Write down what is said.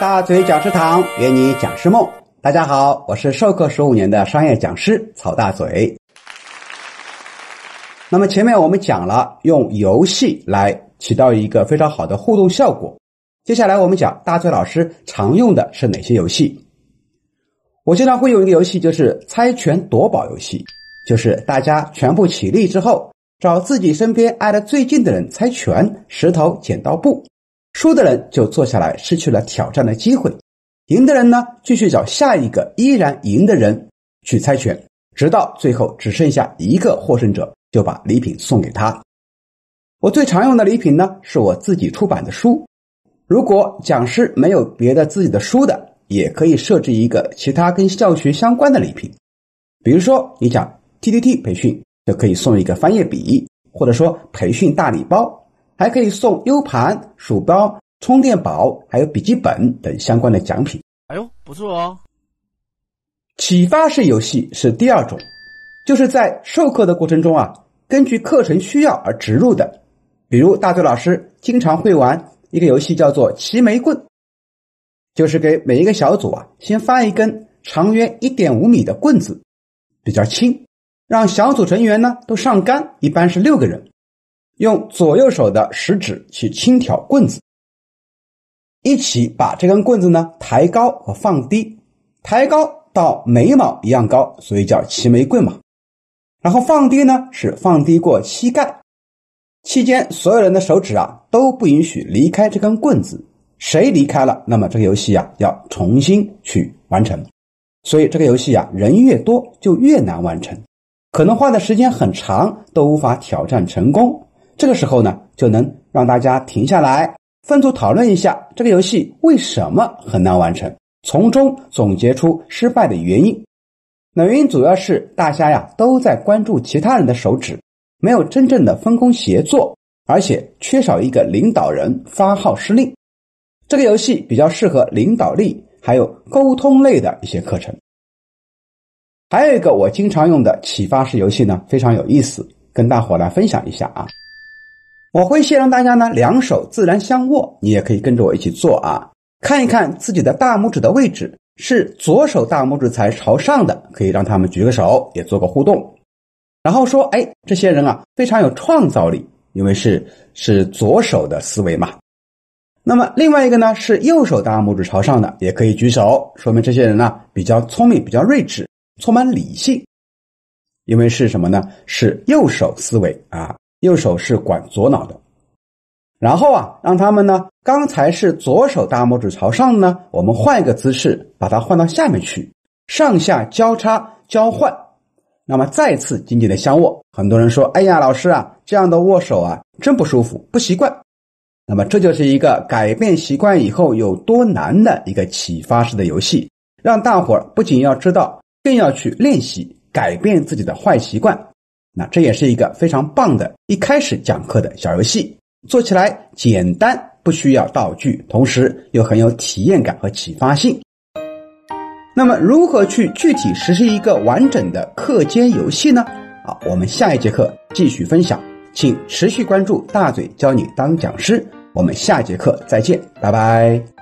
大嘴讲师堂圆你讲师梦。大家好，我是授课十五年的商业讲师曹大嘴。那么前面我们讲了用游戏来起到一个非常好的互动效果，接下来我们讲大嘴老师常用的是哪些游戏？我经常会用一个游戏，就是猜拳夺宝游戏，就是大家全部起立之后，找自己身边挨得最近的人猜拳，石头剪刀布。输的人就坐下来，失去了挑战的机会；赢的人呢，继续找下一个依然赢的人去猜拳，直到最后只剩下一个获胜者，就把礼品送给他。我最常用的礼品呢，是我自己出版的书。如果讲师没有别的自己的书的，也可以设置一个其他跟教学相关的礼品。比如说，你讲 T T T 培训，就可以送一个翻页笔，或者说培训大礼包。还可以送 U 盘、鼠标、充电宝，还有笔记本等相关的奖品。哎呦，不错哦！启发式游戏是第二种，就是在授课的过程中啊，根据课程需要而植入的。比如大嘴老师经常会玩一个游戏，叫做齐眉棍，就是给每一个小组啊，先发一根长约一点五米的棍子，比较轻，让小组成员呢都上杆，一般是六个人。用左右手的食指去轻挑棍子，一起把这根棍子呢抬高和放低，抬高到眉毛一样高，所以叫齐眉棍嘛。然后放低呢是放低过膝盖，期间所有人的手指啊都不允许离开这根棍子，谁离开了，那么这个游戏啊要重新去完成。所以这个游戏啊人越多就越难完成，可能花的时间很长都无法挑战成功。这个时候呢，就能让大家停下来，分组讨论一下这个游戏为什么很难完成，从中总结出失败的原因。那原因主要是大家呀都在关注其他人的手指，没有真正的分工协作，而且缺少一个领导人发号施令。这个游戏比较适合领导力还有沟通类的一些课程。还有一个我经常用的启发式游戏呢，非常有意思，跟大伙来分享一下啊。我会先让大家呢两手自然相握，你也可以跟着我一起做啊，看一看自己的大拇指的位置是左手大拇指才朝上的，可以让他们举个手，也做个互动。然后说，哎，这些人啊非常有创造力，因为是是左手的思维嘛。那么另外一个呢是右手大拇指朝上的，也可以举手，说明这些人呢比较聪明，比较睿智，充满理性，因为是什么呢？是右手思维啊。右手是管左脑的，然后啊，让他们呢，刚才是左手大拇指朝上呢，我们换一个姿势，把它换到下面去，上下交叉交换，那么再次紧紧的相握。很多人说：“哎呀，老师啊，这样的握手啊，真不舒服，不习惯。”那么这就是一个改变习惯以后有多难的一个启发式的游戏，让大伙儿不仅要知道，更要去练习改变自己的坏习惯。那这也是一个非常棒的，一开始讲课的小游戏，做起来简单，不需要道具，同时又很有体验感和启发性。那么，如何去具体实施一个完整的课间游戏呢？好，我们下一节课继续分享，请持续关注大嘴教你当讲师，我们下节课再见，拜拜。